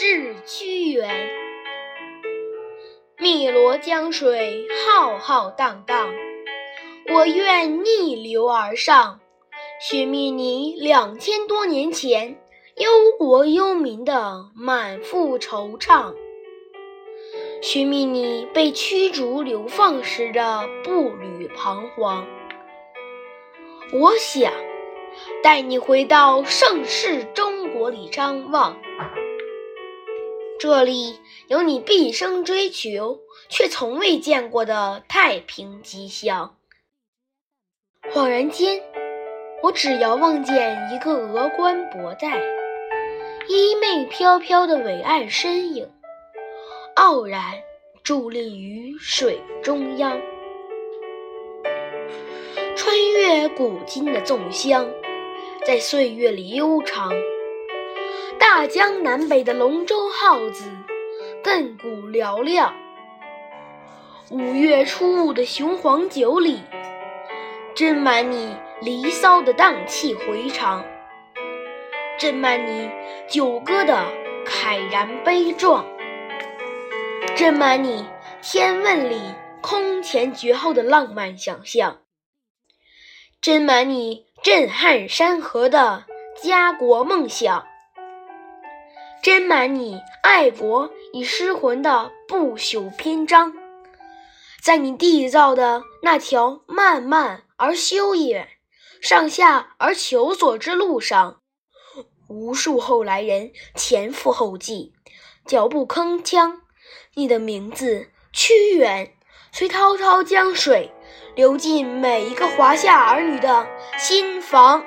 至屈原。汨罗江水浩浩荡荡，我愿逆流而上，寻觅你两千多年前忧国忧民的满腹惆怅，寻觅你被驱逐流放时的步履彷徨。我想带你回到盛世中国里张望，这里有你毕生追求却从未见过的太平吉祥。恍然间，我只遥望见一个峨冠博带、衣袂飘飘的伟岸身影，傲然伫立于水中央。穿越古今的粽香，在岁月里悠长。大江南北的龙舟号子，亘古嘹亮。五月初五的雄黄酒里，斟满你离骚的荡气回肠，斟满你酒歌的慨然悲壮，斟满你天问里空前绝后的浪漫想象。斟满你震撼山河的家国梦想，斟满你爱国已失魂的不朽篇章，在你缔造的那条漫漫而修远、上下而求索之路上，无数后来人前赴后继，脚步铿锵，你的名字屈原，随滔滔江水。流进每一个华夏儿女的心房。